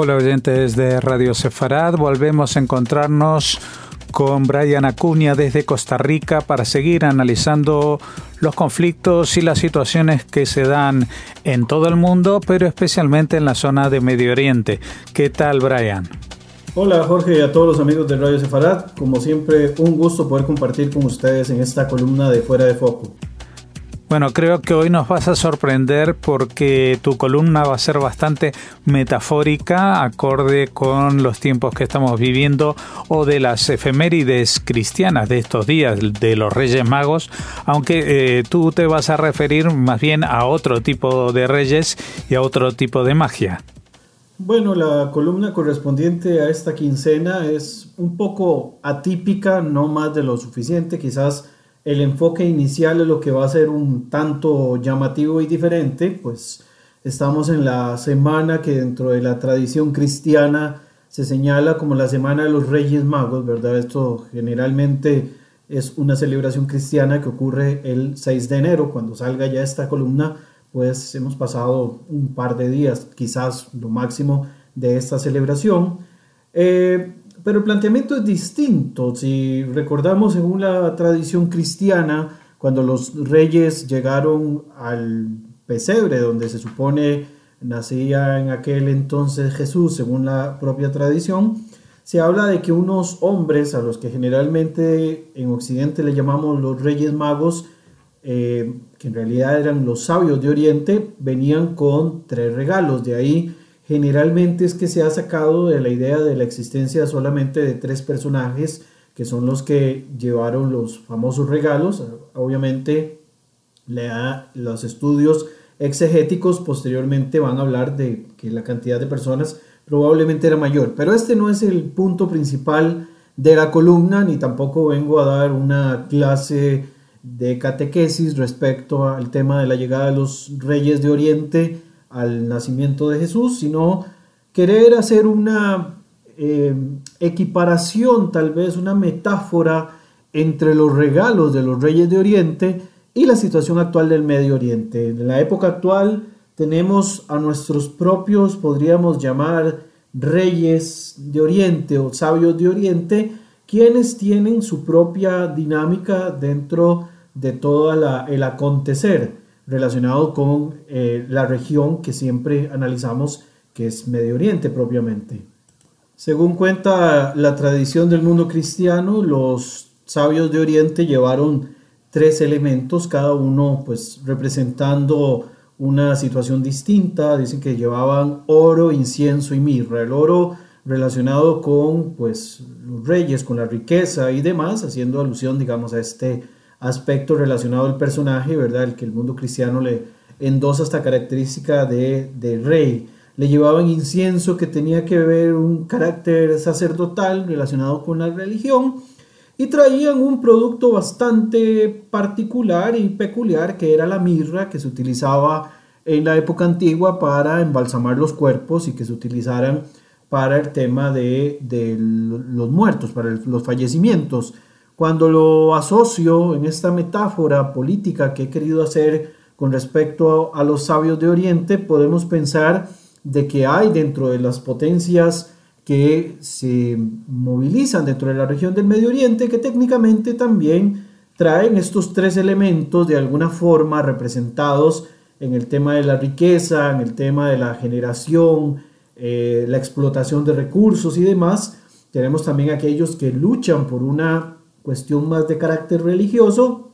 Hola oyentes de Radio Sefarad, volvemos a encontrarnos con Brian Acuña desde Costa Rica para seguir analizando los conflictos y las situaciones que se dan en todo el mundo, pero especialmente en la zona de Medio Oriente. ¿Qué tal, Brian? Hola Jorge y a todos los amigos de Radio Sefarad. Como siempre, un gusto poder compartir con ustedes en esta columna de Fuera de Foco. Bueno, creo que hoy nos vas a sorprender porque tu columna va a ser bastante metafórica, acorde con los tiempos que estamos viviendo o de las efemérides cristianas de estos días, de los Reyes Magos, aunque eh, tú te vas a referir más bien a otro tipo de reyes y a otro tipo de magia. Bueno, la columna correspondiente a esta quincena es un poco atípica, no más de lo suficiente, quizás el enfoque inicial es lo que va a ser un tanto llamativo y diferente, pues estamos en la semana que dentro de la tradición cristiana se señala como la semana de los Reyes Magos, ¿verdad? Esto generalmente es una celebración cristiana que ocurre el 6 de enero, cuando salga ya esta columna, pues hemos pasado un par de días, quizás lo máximo de esta celebración. Eh, pero el planteamiento es distinto. Si recordamos, según la tradición cristiana, cuando los reyes llegaron al pesebre, donde se supone nacía en aquel entonces Jesús, según la propia tradición, se habla de que unos hombres, a los que generalmente en Occidente le llamamos los reyes magos, eh, que en realidad eran los sabios de Oriente, venían con tres regalos. De ahí generalmente es que se ha sacado de la idea de la existencia solamente de tres personajes que son los que llevaron los famosos regalos. Obviamente los estudios exegéticos posteriormente van a hablar de que la cantidad de personas probablemente era mayor, pero este no es el punto principal de la columna, ni tampoco vengo a dar una clase de catequesis respecto al tema de la llegada de los reyes de Oriente al nacimiento de Jesús, sino querer hacer una eh, equiparación, tal vez una metáfora entre los regalos de los reyes de Oriente y la situación actual del Medio Oriente. En la época actual tenemos a nuestros propios, podríamos llamar reyes de Oriente o sabios de Oriente, quienes tienen su propia dinámica dentro de todo el acontecer relacionado con eh, la región que siempre analizamos, que es Medio Oriente propiamente. Según cuenta la tradición del mundo cristiano, los sabios de Oriente llevaron tres elementos, cada uno pues representando una situación distinta. Dicen que llevaban oro, incienso y mirra. El oro relacionado con pues los reyes, con la riqueza y demás, haciendo alusión digamos a este aspecto relacionado al personaje, ¿verdad? El que el mundo cristiano le endosa esta característica de, de rey. Le llevaban incienso que tenía que ver un carácter sacerdotal relacionado con la religión y traían un producto bastante particular y peculiar que era la mirra que se utilizaba en la época antigua para embalsamar los cuerpos y que se utilizaran para el tema de, de los muertos, para los fallecimientos. Cuando lo asocio en esta metáfora política que he querido hacer con respecto a, los sabios de Oriente, podemos pensar de que hay dentro de las potencias que se movilizan dentro de la región del Medio Oriente, que técnicamente también traen estos tres elementos de alguna forma representados en el tema de la riqueza, en el tema de la generación, eh, la explotación de recursos y demás. Tenemos también aquellos que luchan por una cuestión más de carácter religioso,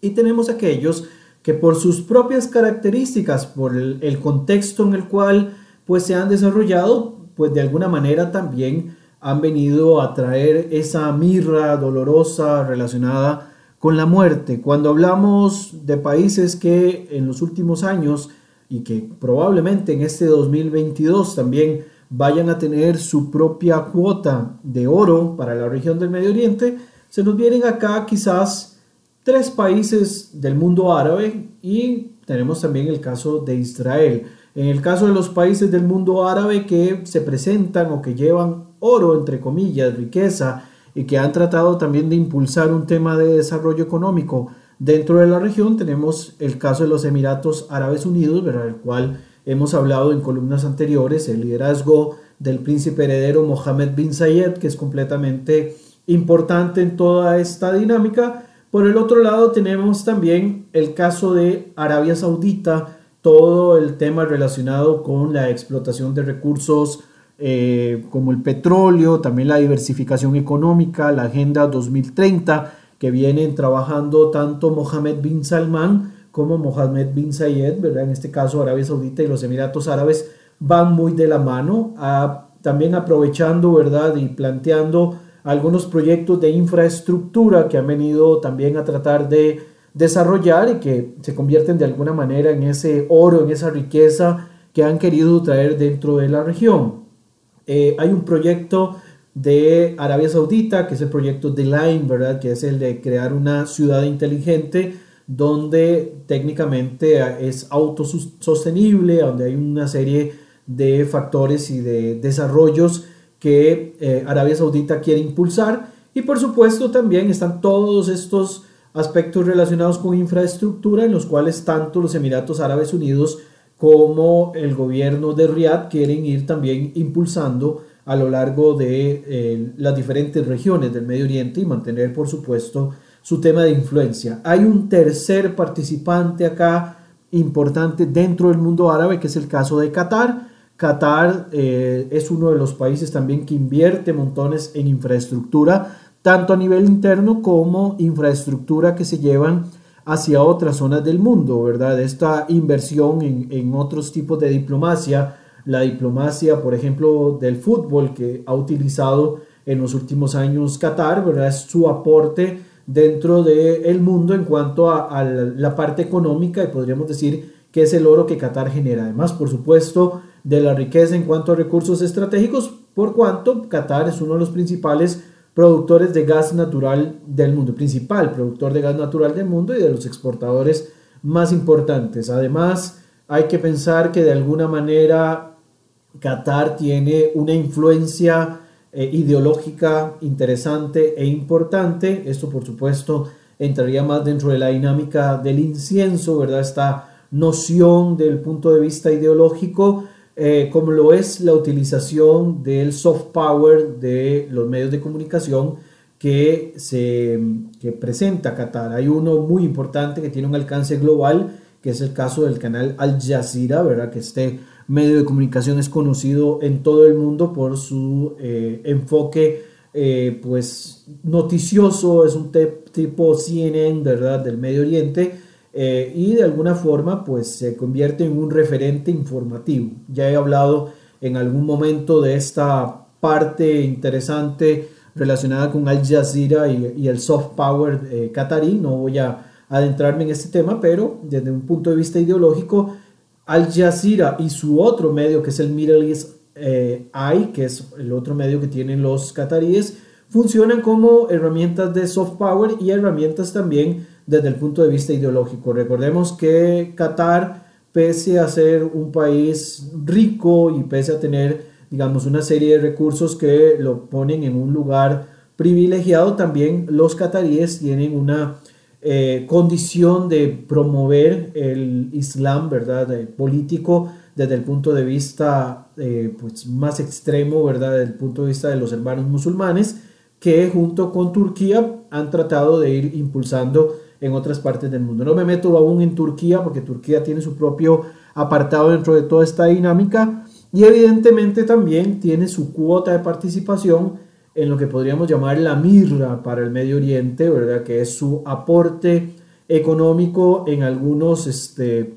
y tenemos aquellos que por sus propias características, por el, contexto en el cual pues se han desarrollado, pues de alguna manera también han venido a traer esa mirra dolorosa relacionada con la muerte. Cuando hablamos de países que en los últimos años y que probablemente en este 2022 también vayan a tener su propia cuota de oro para la región del Medio Oriente, se nos vienen acá quizás tres países del mundo árabe y tenemos también el caso de Israel. En el caso de los países del mundo árabe que se presentan o que llevan oro, entre comillas, riqueza, y que han tratado también de impulsar un tema de desarrollo económico dentro de la región, tenemos el caso de los Emiratos Árabes Unidos, ¿verdad? el cual hemos hablado en columnas anteriores, el liderazgo del príncipe heredero Mohammed bin Zayed, que es completamente importante en toda esta dinámica. Por el otro lado tenemos también el caso de Arabia Saudita, todo el tema relacionado con la explotación de recursos eh, como el petróleo, también la diversificación económica, la Agenda 2030, que vienen trabajando tanto Mohammed bin Salman como Mohammed bin Zayed, ¿verdad? en este caso Arabia Saudita y los Emiratos Árabes van muy de la mano, también aprovechando ¿verdad? y planteando algunos proyectos de infraestructura que han venido también a tratar de desarrollar y que se convierten de alguna manera en ese oro, en esa riqueza que han querido traer dentro de la región. Eh, hay un proyecto de Arabia Saudita, que es el proyecto de Line, ¿verdad? Que es el de crear una ciudad inteligente donde técnicamente es autosostenible, donde hay una serie de factores y de desarrollos que eh, Arabia Saudita quiere impulsar. Y por supuesto también están todos estos aspectos relacionados con infraestructura en los cuales tanto los Emiratos Árabes Unidos como el gobierno de Riyadh quieren ir también impulsando a lo largo de eh, las diferentes regiones del Medio Oriente y mantener, por supuesto, su tema de influencia. Hay un tercer participante acá importante dentro del mundo árabe, que es el caso de Qatar. Qatar eh, es uno de los países también que invierte montones en infraestructura, tanto a nivel interno como infraestructura que se llevan hacia otras zonas del mundo, ¿verdad? Esta inversión en, en otros tipos de diplomacia, la diplomacia, por ejemplo, del fútbol que ha utilizado en los últimos años Qatar, ¿verdad? Es su aporte dentro del mundo en cuanto a, la parte económica y podríamos decir que es el oro que Qatar genera. Además, por supuesto, de la riqueza en cuanto a recursos estratégicos, por cuanto Qatar es uno de los principales productores de gas natural del mundo, principal productor de gas natural del mundo y de los exportadores más importantes. Además, hay que pensar que de alguna manera Qatar tiene una influencia eh, ideológica interesante e importante. Esto, por supuesto, entraría más dentro de la dinámica del incienso, ¿verdad? Esta noción del punto de vista ideológico, eh, como lo es la utilización del soft power de los medios de comunicación que se que presenta Qatar. Hay uno muy importante que tiene un alcance global, que es el caso del canal Al Jazeera, ¿verdad? Que esté medio de comunicación es conocido en todo el mundo por su eh, enfoque eh, pues noticioso, es un tipo CNN, ¿verdad?, del Medio Oriente eh, y de alguna forma pues se convierte en un referente informativo. Ya he hablado en algún momento de esta parte interesante relacionada con Al Jazeera y, y el soft power catarí, no voy a adentrarme en este tema, pero desde un punto de vista ideológico, al Jazeera y su otro medio, que es el Middle East eh, Eye, que es el otro medio que tienen los cataríes, funcionan como herramientas de soft power y herramientas también desde el punto de vista ideológico. Recordemos que Qatar, pese a ser un país rico y pese a tener, digamos, una serie de recursos que lo ponen en un lugar privilegiado, también los cataríes tienen una eh, condición de promover el Islam, ¿verdad? político desde el punto de vista eh, pues, más extremo, ¿verdad? Desde el punto de vista de los hermanos musulmanes, que junto con Turquía han tratado de ir impulsando en otras partes del mundo. No me meto aún en Turquía porque Turquía tiene su propio apartado dentro de toda esta dinámica y evidentemente también tiene su cuota de participación en lo que podríamos llamar la mirra para el Medio Oriente, ¿verdad? Que es su aporte económico en algunos este,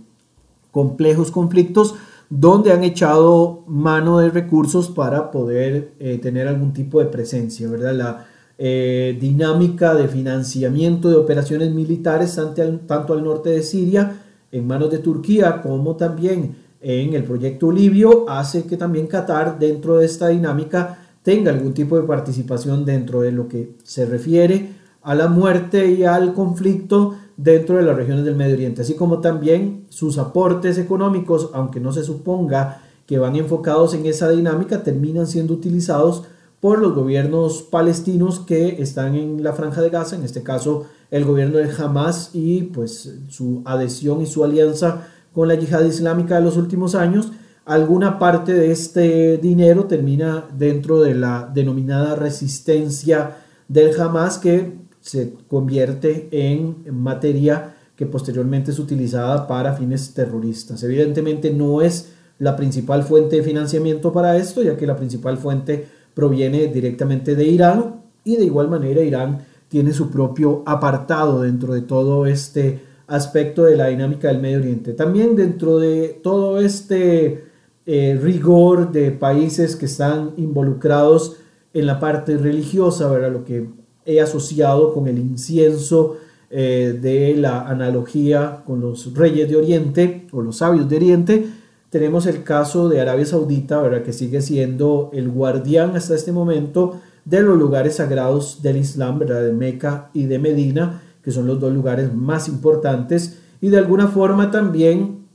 complejos conflictos donde han echado mano de recursos para poder eh, tener algún tipo de presencia, ¿verdad? La eh, dinámica de financiamiento de operaciones militares tanto al norte de Siria, en manos de Turquía, como también en el proyecto libio, hace que también Qatar, dentro de esta dinámica, tenga algún tipo de participación dentro de lo que se refiere a la muerte y al conflicto dentro de las regiones del Medio Oriente, así como también sus aportes económicos, aunque no se suponga que van enfocados en esa dinámica, terminan siendo utilizados por los gobiernos palestinos que están en la franja de Gaza, en este caso el gobierno de Hamas y pues su adhesión y su alianza con la yihad islámica de los últimos años, alguna parte de este dinero termina dentro de la denominada resistencia del Hamas que se convierte en materia que posteriormente es utilizada para fines terroristas. Evidentemente no es la principal fuente de financiamiento para esto, ya que la principal fuente proviene directamente de Irán y de igual manera Irán tiene su propio apartado dentro de todo este aspecto de la dinámica del Medio Oriente. También dentro de todo este eh, rigor de países que están involucrados en la parte religiosa, ¿verdad? lo que he asociado con el incienso eh, de la analogía con los reyes de Oriente o los sabios de Oriente, tenemos el caso de Arabia Saudita, ¿verdad? que sigue siendo el guardián hasta este momento de los lugares sagrados del Islam, ¿verdad? de Meca y de Medina, que son los dos lugares más importantes, y de alguna forma también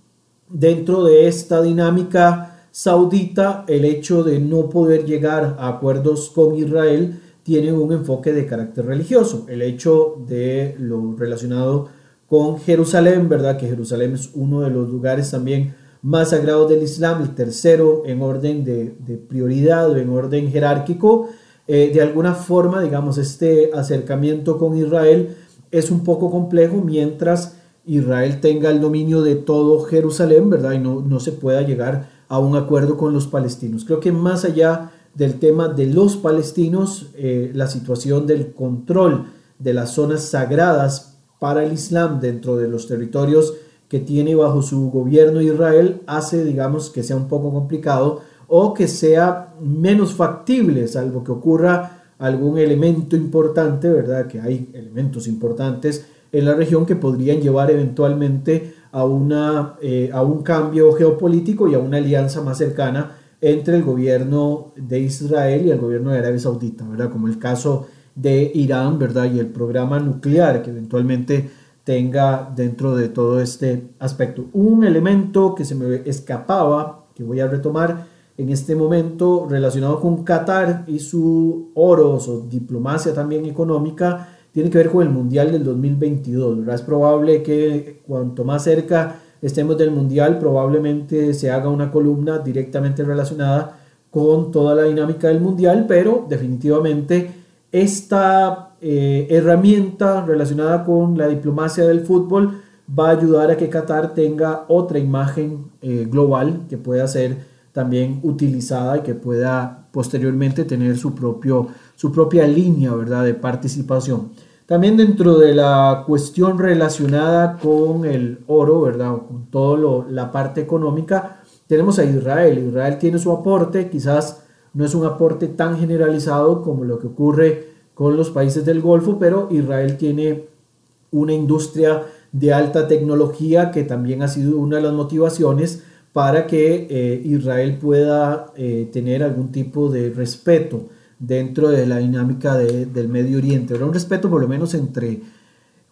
dentro de esta dinámica saudita, el hecho de no poder llegar a acuerdos con Israel tienen un enfoque de carácter religioso. El hecho de lo relacionado con Jerusalén, ¿verdad? Que Jerusalén es uno de los lugares también más sagrados del Islam, el tercero en orden de, prioridad o en orden jerárquico. Eh, de alguna forma, digamos, este acercamiento con Israel es un poco complejo mientras Israel tenga el dominio de todo Jerusalén, ¿verdad? Y no, no se pueda llegar a un acuerdo con los palestinos. Creo que más allá del tema de los palestinos, eh, la situación del control de las zonas sagradas para el Islam dentro de los territorios que tiene bajo su gobierno Israel hace, digamos, que sea un poco complicado o que sea menos factible, salvo que ocurra algún elemento importante, ¿verdad? Que hay elementos importantes en la región que podrían llevar eventualmente a, una, eh, a un cambio geopolítico y a una alianza más cercana entre el gobierno de Israel y el gobierno de Arabia Saudita, ¿verdad? Como el caso de Irán, ¿verdad? Y el programa nuclear que eventualmente tenga dentro de todo este aspecto. Un elemento que se me escapaba, que voy a retomar en este momento relacionado con Qatar y su oro, su diplomacia también económica, tiene que ver con el Mundial del 2022. ¿verdad? Es probable que cuanto más cerca estemos del Mundial, probablemente se haga una columna directamente relacionada con toda la dinámica del Mundial, pero definitivamente esta eh, herramienta relacionada con la diplomacia del fútbol va a ayudar a que Qatar tenga otra imagen eh, global que pueda ser también utilizada y que pueda posteriormente tener su, propio, su propia línea ¿verdad? de participación. También dentro de la cuestión relacionada con el oro, ¿verdad? Con toda la parte económica, tenemos a Israel. Israel tiene su aporte, quizás no es un aporte tan generalizado como lo que ocurre con los países del Golfo, pero Israel tiene una industria de alta tecnología que también ha sido una de las motivaciones para que eh, Israel pueda eh, tener algún tipo de respeto dentro de la dinámica del Medio Oriente. Era un respeto por lo menos entre,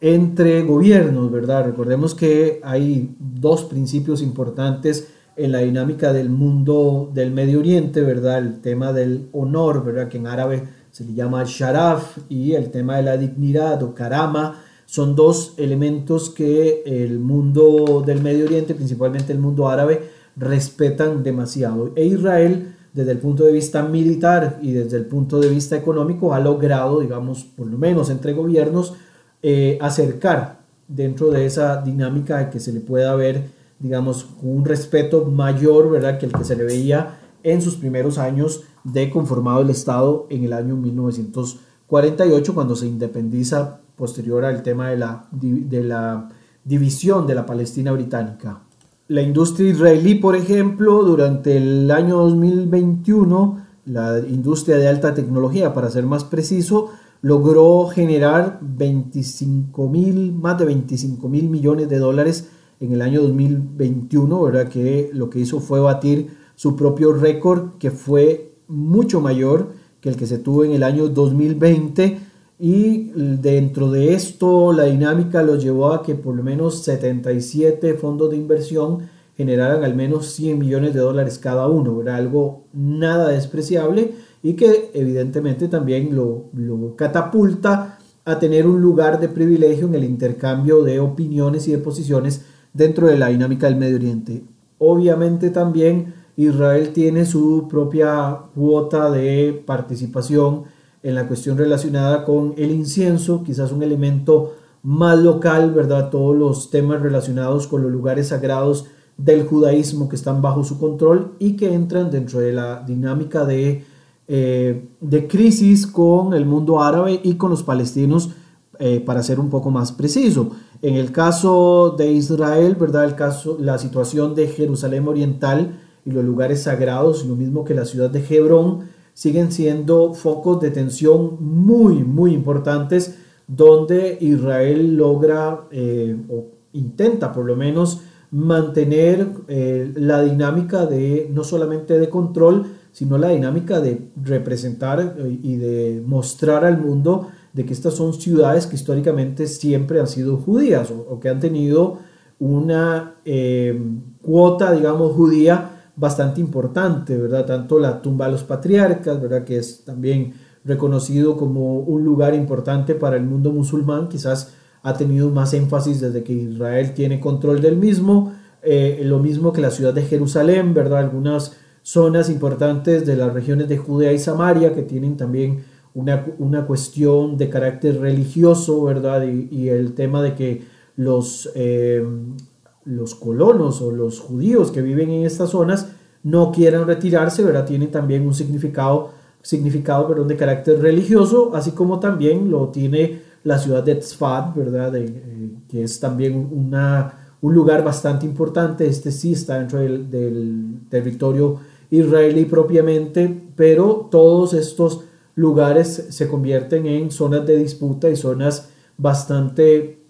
entre gobiernos, ¿verdad? Recordemos que hay dos principios importantes en la dinámica del mundo del Medio Oriente, ¿verdad? El tema del honor, ¿verdad? Que en árabe se le llama sharaf y el tema de la dignidad o karama son dos elementos que el mundo del Medio Oriente, principalmente el mundo árabe, respetan demasiado. E Israel desde el punto de vista militar y desde el punto de vista económico ha logrado, digamos, por lo menos entre gobiernos, eh, acercar dentro de esa dinámica que se le pueda ver, digamos, un respeto mayor, ¿verdad?, que el que se le veía en sus primeros años de conformado el Estado en el año 1948, cuando se independiza posterior al tema de la, de la división de la Palestina británica. La industria israelí, por ejemplo, durante el año 2021, la industria de alta tecnología, para ser más preciso, logró generar 25 mil, más de 25 mil millones de dólares en el año 2021, ¿verdad? Que lo que hizo fue batir su propio récord, que fue mucho mayor que el que se tuvo en el año 2020 y dentro de esto la dinámica los llevó a que por lo menos 77 fondos de inversión generaran al menos 100 millones de dólares cada uno, era algo nada despreciable y que evidentemente también lo, lo catapulta a tener un lugar de privilegio en el intercambio de opiniones y de posiciones dentro de la dinámica del Medio Oriente. Obviamente también Israel tiene su propia cuota de participación en la cuestión relacionada con el incienso, quizás un elemento más local, ¿verdad? Todos los temas relacionados con los lugares sagrados del judaísmo que están bajo su control y que entran dentro de la dinámica de, eh, de crisis con el mundo árabe y con los palestinos, eh, para ser un poco más preciso. En el caso de Israel, ¿verdad? El caso, la situación de Jerusalén Oriental y los lugares sagrados, lo mismo que la ciudad de Hebrón, siguen siendo focos de tensión muy, muy importantes donde Israel logra eh, o intenta por lo menos mantener eh, la dinámica de no solamente de control, sino la dinámica de representar eh, y de mostrar al mundo de que estas son ciudades que históricamente siempre han sido judías o, que han tenido una cuota, digamos, judía bastante importante, ¿verdad? Tanto la tumba de los patriarcas, ¿verdad? Que es también reconocido como un lugar importante para el mundo musulmán, quizás ha tenido más énfasis desde que Israel tiene control del mismo, eh, lo mismo que la ciudad de Jerusalén, ¿verdad? Algunas zonas importantes de las regiones de Judea y Samaria que tienen también una, una cuestión de carácter religioso, ¿verdad? Y, el tema de que los, eh, los colonos o los judíos que viven en estas zonas no quieran retirarse, ¿verdad? Tienen también un significado significado de carácter religioso, así como también lo tiene la ciudad de Tzfat, ¿verdad? Eh, que es también una, un lugar bastante importante. Este sí está dentro del, del, territorio israelí propiamente, pero todos estos lugares se convierten en zonas de disputa y zonas bastante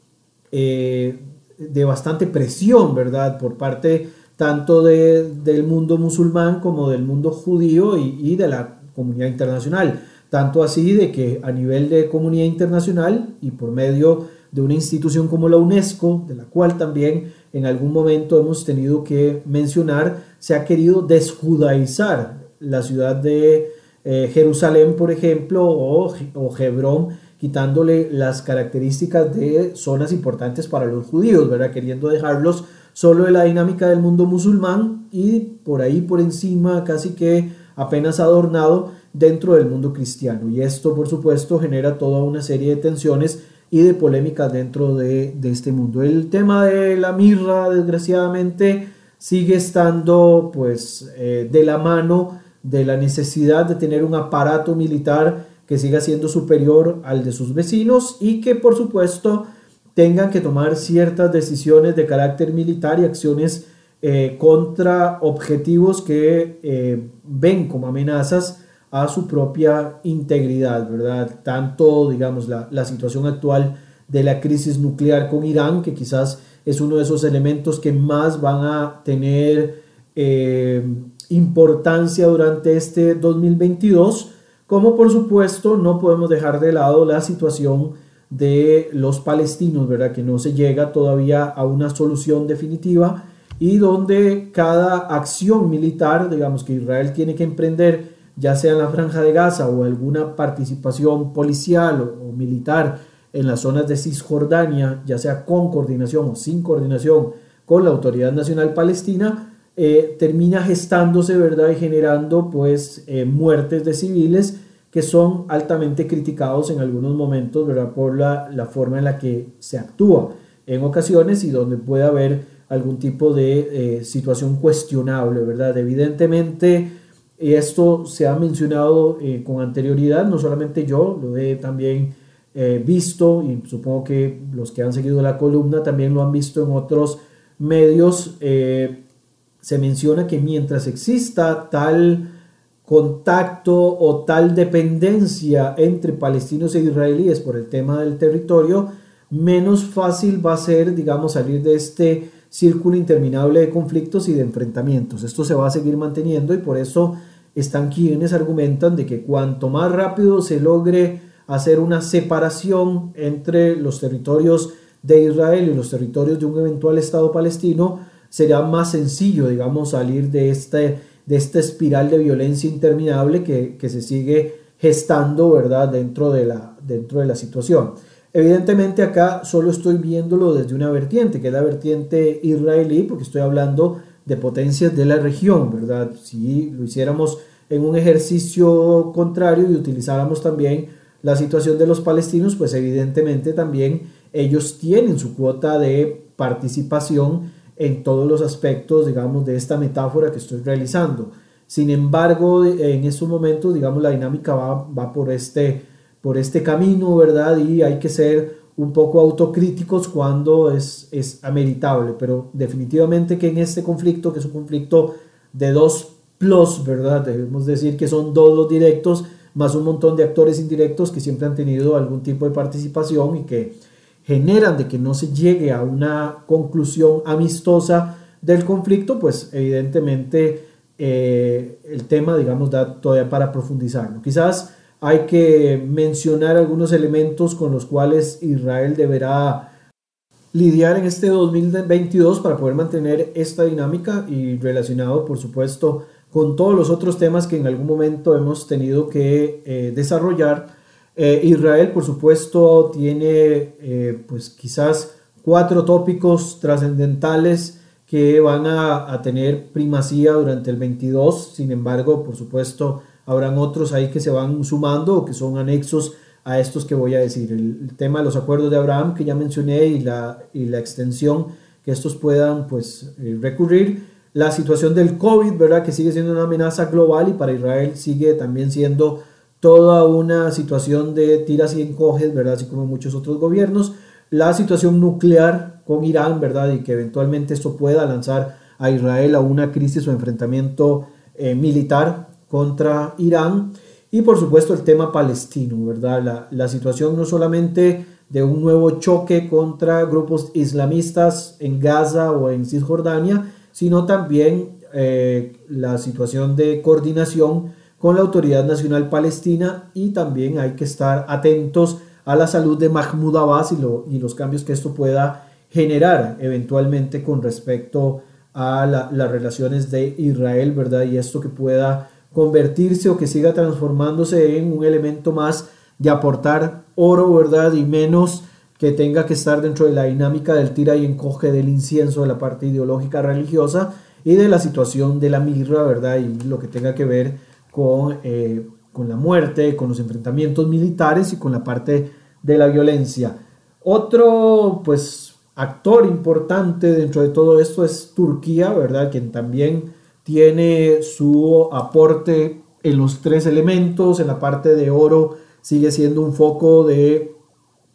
eh, de bastante presión, ¿verdad? Por parte tanto de, del mundo musulmán como del mundo judío y, de la comunidad internacional. Tanto así de que a nivel de comunidad internacional y por medio de una institución como la UNESCO, de la cual también en algún momento hemos tenido que mencionar, se ha querido desjudaizar la ciudad de eh, Jerusalén, por ejemplo, o, o Hebrón, quitándole las características de zonas importantes para los judíos, ¿verdad? Queriendo dejarlos solo de la dinámica del mundo musulmán y por ahí por encima casi que apenas adornado dentro del mundo cristiano. Y esto, por supuesto, genera toda una serie de tensiones y de polémicas dentro de, este mundo. El tema de la mirra, desgraciadamente, sigue estando pues eh, de la mano de la necesidad de tener un aparato militar que siga siendo superior al de sus vecinos y que por supuesto tengan que tomar ciertas decisiones de carácter militar y acciones eh, contra objetivos que eh, ven como amenazas a su propia integridad, ¿verdad? Tanto, digamos, la, situación actual de la crisis nuclear con Irán, que quizás es uno de esos elementos que más van a tener eh, importancia durante este 2022, como por supuesto no podemos dejar de lado la situación de los palestinos, ¿verdad? Que no se llega todavía a una solución definitiva y donde cada acción militar, digamos, que Israel tiene que emprender, ya sea en la franja de Gaza o alguna participación policial o, militar en las zonas de Cisjordania, ya sea con coordinación o sin coordinación con la Autoridad Nacional Palestina, eh, termina gestándose, ¿verdad? Y generando, pues, eh, muertes de civiles que son altamente criticados en algunos momentos, ¿verdad? Por la, la forma en la que se actúa en ocasiones y donde puede haber algún tipo de eh, situación cuestionable, ¿verdad? Evidentemente, esto se ha mencionado eh, con anterioridad, no solamente yo, lo he también eh, visto y supongo que los que han seguido la columna también lo han visto en otros medios. Se menciona que mientras exista tal contacto o tal dependencia entre palestinos e israelíes por el tema del territorio, menos fácil va a ser, digamos, salir de este círculo interminable de conflictos y de enfrentamientos. Esto se va a seguir manteniendo y por eso están quienes argumentan de que cuanto más rápido se logre hacer una separación entre los territorios de Israel y los territorios de un eventual Estado palestino, será más sencillo, digamos, salir de, este, de esta espiral de violencia interminable que, que se sigue gestando, ¿verdad?, dentro de la, dentro de la situación. Evidentemente acá solo estoy viéndolo desde una vertiente, que es la vertiente israelí, porque estoy hablando de potencias de la región, ¿verdad? Si lo hiciéramos en un ejercicio contrario y utilizáramos también la situación de los palestinos, pues evidentemente también ellos tienen su cuota de participación en todos los aspectos, digamos, de esta metáfora que estoy realizando. Sin embargo, en estos momentos, digamos, la dinámica va, va por, este, por este camino, ¿verdad? Y hay que ser un poco autocríticos cuando es, es ameritable, pero definitivamente que en este conflicto, que es un conflicto de dos plus, ¿verdad? Debemos decir que son dos los directos, más un montón de actores indirectos que siempre han tenido algún tipo de participación y que generan de que no se llegue a una conclusión amistosa del conflicto, pues evidentemente eh, el tema, digamos, da todavía para profundizarlo. Quizás hay que mencionar algunos elementos con los cuales Israel deberá lidiar en este 2022 para poder mantener esta dinámica y relacionado, por supuesto, con todos los otros temas que en algún momento hemos tenido que eh, desarrollar. Eh, Israel, por supuesto, tiene eh, pues quizás cuatro tópicos trascendentales que van a, tener primacía durante el 22. Sin embargo, por supuesto, habrán otros ahí que se van sumando o que son anexos a estos que voy a decir. El, tema de los acuerdos de Abraham que ya mencioné y la, y la extensión que estos puedan pues recurrir la situación del COVID, ¿verdad? Que sigue siendo una amenaza global y para Israel sigue también siendo toda una situación de tiras y encoges, ¿verdad? Así como muchos otros gobiernos. La situación nuclear con Irán, ¿verdad? Y que eventualmente esto pueda lanzar a Israel a una crisis o enfrentamiento eh, militar contra Irán. Y por supuesto el tema palestino, ¿verdad? La, situación no solamente de un nuevo choque contra grupos islamistas en Gaza o en Cisjordania, sino también eh, la situación de coordinación con la Autoridad Nacional Palestina y también hay que estar atentos a la salud de Mahmoud Abbas y, los cambios que esto pueda generar eventualmente con respecto a las relaciones de Israel, ¿verdad? Y esto que pueda convertirse o que siga transformándose en un elemento más de aportar oro, ¿verdad? Y menos que tenga que estar dentro de la dinámica del tira y encoge del incienso de la parte ideológica religiosa y de la situación de la mirra, ¿verdad? Y lo que tenga que ver con, eh, con la muerte, con los enfrentamientos militares y con la parte de la violencia. Otro, pues, actor importante dentro de todo esto es Turquía, ¿verdad? Quien también tiene su aporte en los tres elementos, en la parte de oro sigue siendo un foco de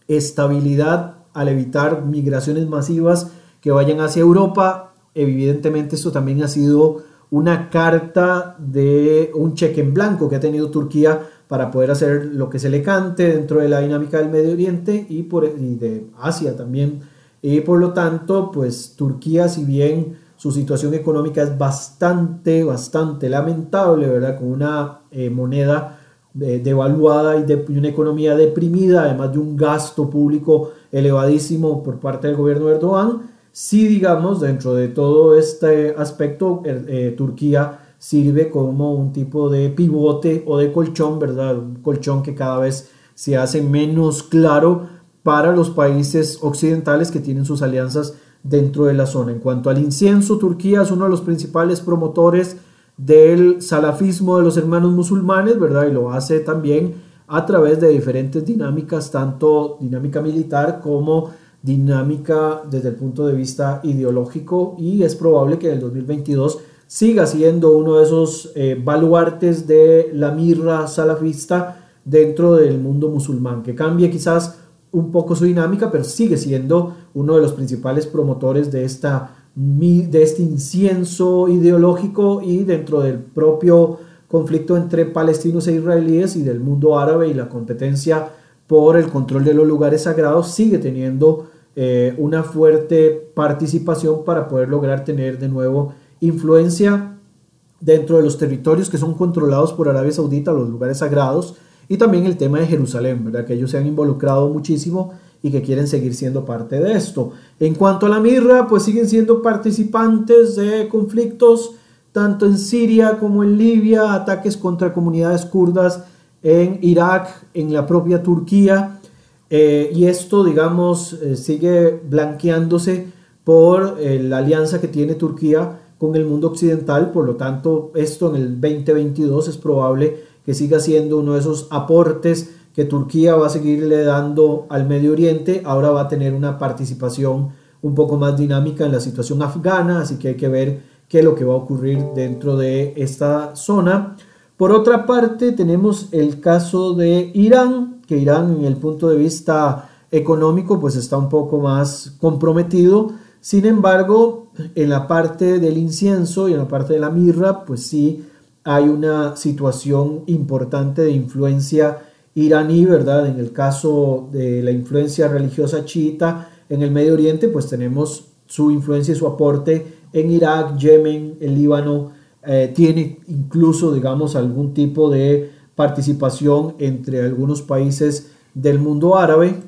estabilidad al evitar migraciones masivas que vayan hacia Europa. Evidentemente esto también ha sido una carta de un cheque en blanco que ha tenido Turquía para poder hacer lo que se le cante dentro de la dinámica del Medio Oriente y, por, y de Asia también. Y por lo tanto, pues Turquía, si bien su situación económica es bastante, bastante lamentable, ¿verdad? Con una eh, moneda devaluada y de una economía deprimida, además de un gasto público elevadísimo por parte del gobierno de Erdogan, sí digamos dentro de todo este aspecto eh, Turquía sirve como un tipo de pivote o de colchón, ¿verdad? Un colchón que cada vez se hace menos claro para los países occidentales que tienen sus alianzas dentro de la zona. En cuanto al incienso, Turquía es uno de los principales promotores del salafismo de los hermanos musulmanes, ¿verdad? Y lo hace también a través de diferentes dinámicas, tanto dinámica militar como dinámica desde el punto de vista ideológico y es probable que en el 2022 siga siendo uno de esos eh, baluartes de la mirra salafista dentro del mundo musulmán, que cambie quizás un poco su dinámica, pero sigue siendo uno de los principales promotores de esta de este incienso ideológico y dentro del propio conflicto entre palestinos e israelíes y del mundo árabe y la competencia por el control de los lugares sagrados sigue teniendo eh, una fuerte participación para poder lograr tener de nuevo influencia dentro de los territorios que son controlados por Arabia Saudita, los lugares sagrados, y también el tema de Jerusalén, ¿verdad? que ellos se han involucrado muchísimo y que quieren seguir siendo parte de esto. En cuanto a la mirra, pues siguen siendo participantes de conflictos tanto en Siria como en Libia, ataques contra comunidades kurdas en Irak, en la propia Turquía, eh, y esto, digamos, eh, sigue blanqueándose por eh, la alianza que tiene Turquía con el mundo occidental, por lo tanto esto en el 2022 es probable que siga siendo uno de esos aportes que Turquía va a seguirle dando al Medio Oriente, ahora va a tener una participación un poco más dinámica en la situación afgana, así que hay que ver qué es lo que va a ocurrir dentro de esta zona. Por otra parte, tenemos el caso de Irán, que Irán en el punto de vista económico pues está un poco más comprometido. Sin embargo, en la parte del incienso y en la parte de la mirra, pues sí hay una situación importante de influencia iraní, ¿verdad? En el caso de la influencia religiosa chiita en el Medio Oriente, pues tenemos su influencia y su aporte en Irak, Yemen, el Líbano, eh, tiene incluso, digamos, algún tipo de participación entre algunos países del mundo árabe,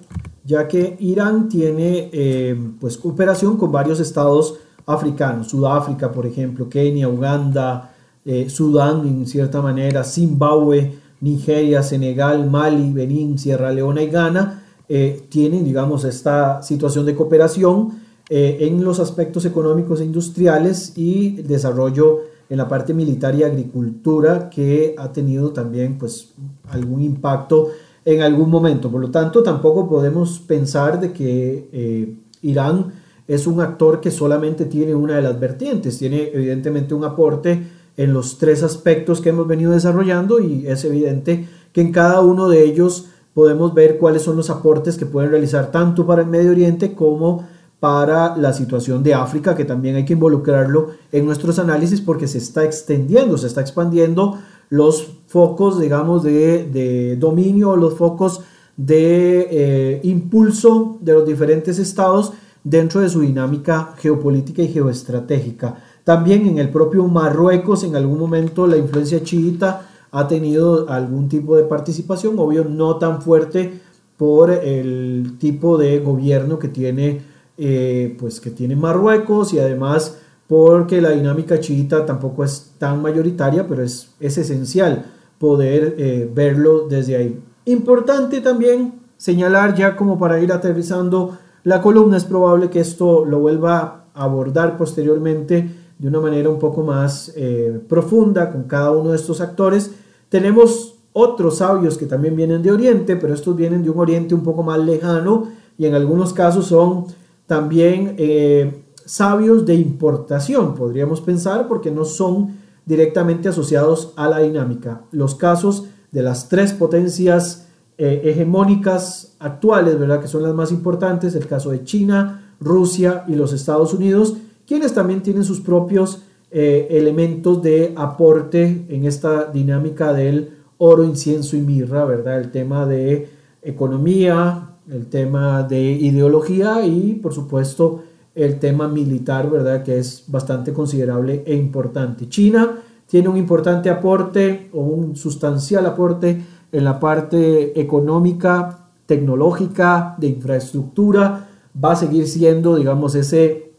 ya que Irán tiene eh, pues cooperación con varios estados africanos, Sudáfrica, por ejemplo, Kenia, Uganda, eh, Sudán en cierta manera, Zimbabue, Nigeria, Senegal, Mali, Benín, Sierra Leona y Ghana, eh, tienen, digamos, esta situación de cooperación en los aspectos económicos e industriales y desarrollo en la parte militar y agricultura que ha tenido también pues algún impacto en algún momento. Por lo tanto, tampoco podemos pensar de que eh, Irán es un actor que solamente tiene una de las vertientes, tiene evidentemente un aporte en los tres aspectos que hemos venido desarrollando y es evidente que en cada uno de ellos podemos ver cuáles son los aportes que pueden realizar tanto para el Medio Oriente como para la situación de África, que también hay que involucrarlo en nuestros análisis porque se está extendiendo, se está expandiendo los focos, digamos, de, dominio, los focos de eh, impulso de los diferentes estados dentro de su dinámica geopolítica y geoestratégica. También en el propio Marruecos, en algún momento la influencia chiita ha tenido algún tipo de participación, obvio no tan fuerte por el tipo de gobierno que tiene, eh, pues que tiene Marruecos y además porque la dinámica chiita tampoco es tan mayoritaria, pero es, es esencial poder eh, verlo desde ahí. Importante también señalar ya como para ir aterrizando la columna, es probable que esto lo vuelva a abordar posteriormente de una manera un poco más eh, profunda con cada uno de estos actores. Tenemos otros sabios que también vienen de Oriente, pero estos vienen de un Oriente un poco más lejano y en algunos casos son también eh, sabios de importación, podríamos pensar, porque no son directamente asociados a la dinámica. Los casos de las tres potencias eh, hegemónicas actuales, ¿verdad? que son las más importantes, el caso de China, Rusia y los Estados Unidos, quienes también tienen sus propios eh, elementos de aporte en esta dinámica del oro, incienso y mirra, ¿verdad? El tema de economía, el tema de ideología y, por supuesto, el tema militar, ¿verdad? Que es bastante considerable e importante. China tiene un importante aporte o un sustancial aporte en la parte económica, tecnológica, de infraestructura. Va a seguir siendo, digamos, ese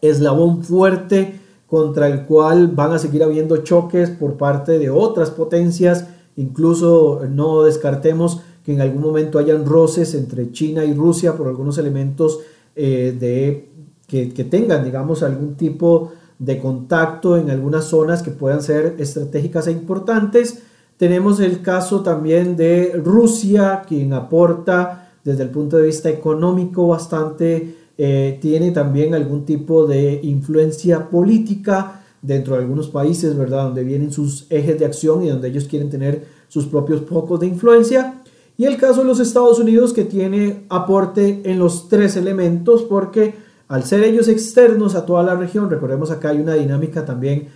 eslabón fuerte contra el cual van a seguir habiendo choques por parte de otras potencias. Incluso no descartemos que en algún momento hayan roces entre China y Rusia por algunos elementos eh, de que, tengan, digamos, algún tipo de contacto en algunas zonas que puedan ser estratégicas e importantes. Tenemos el caso también de Rusia, quien aporta desde el punto de vista económico bastante, eh, tiene también algún tipo de influencia política dentro de algunos países, ¿verdad? Donde vienen sus ejes de acción y donde ellos quieren tener sus propios focos de influencia. Y el caso de los Estados Unidos, que tiene aporte en los tres elementos, porque al ser ellos externos a toda la región, recordemos acá hay una dinámica también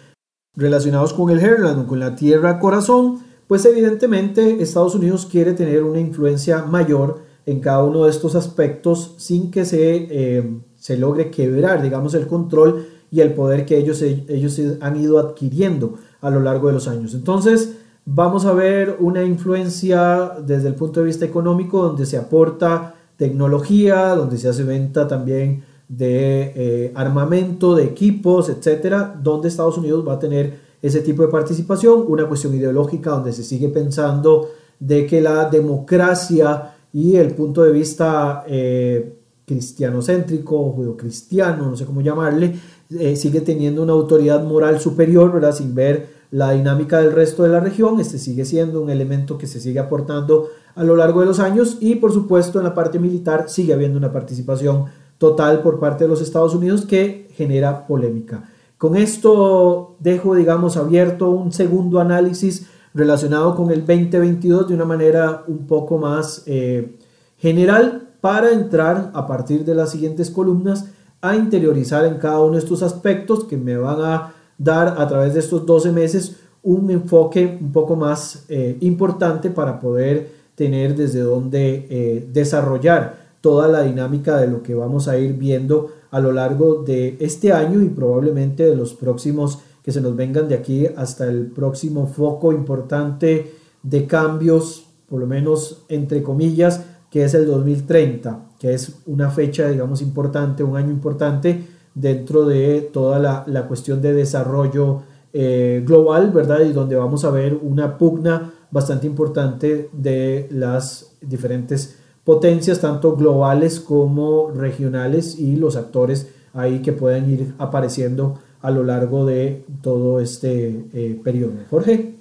relacionados con el Herland, con la tierra corazón, pues evidentemente Estados Unidos quiere tener una influencia mayor en cada uno de estos aspectos sin que se, eh, se logre quebrar, digamos, el control y el poder que ellos, ellos han ido adquiriendo a lo largo de los años. Entonces, vamos a ver una influencia desde el punto de vista económico, donde se aporta tecnología, donde se hace venta también de eh, armamento, de equipos, etcétera, donde Estados Unidos va a tener ese tipo de participación, una cuestión ideológica donde se sigue pensando de que la democracia y el punto de vista eh, cristianocéntrico, judio-cristiano, no sé cómo llamarle, eh, sigue teniendo una autoridad moral superior, ¿verdad? Sin ver la dinámica del resto de la región. Este sigue siendo un elemento que se sigue aportando a lo largo de los años y por supuesto en la parte militar sigue habiendo una participación total por parte de los Estados Unidos que genera polémica. Con esto dejo, digamos, abierto un segundo análisis relacionado con el 2022 de una manera un poco más eh, general para entrar a partir de las siguientes columnas a interiorizar en cada uno de estos aspectos que me van a dar a través de estos 12 meses un enfoque un poco más eh, importante para poder tener desde dónde eh, desarrollar toda la dinámica de lo que vamos a ir viendo a lo largo de este año y probablemente de los próximos que se nos vengan de aquí hasta el próximo foco importante de cambios, por lo menos entre comillas, que es el 2030, que es una fecha, digamos, importante, un año importante dentro de toda la, cuestión de desarrollo eh, global, ¿verdad? Y donde vamos a ver una pugna bastante importante de las diferentes potencias, tanto globales como regionales, y los actores ahí que pueden ir apareciendo a lo largo de todo este eh, periodo. Jorge.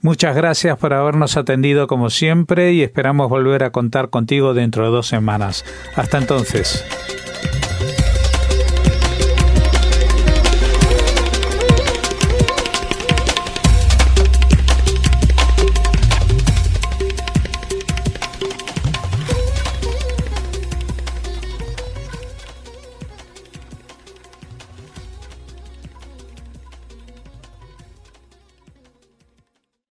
Muchas gracias por habernos atendido como siempre y esperamos volver a contar contigo dentro de dos semanas. Hasta entonces.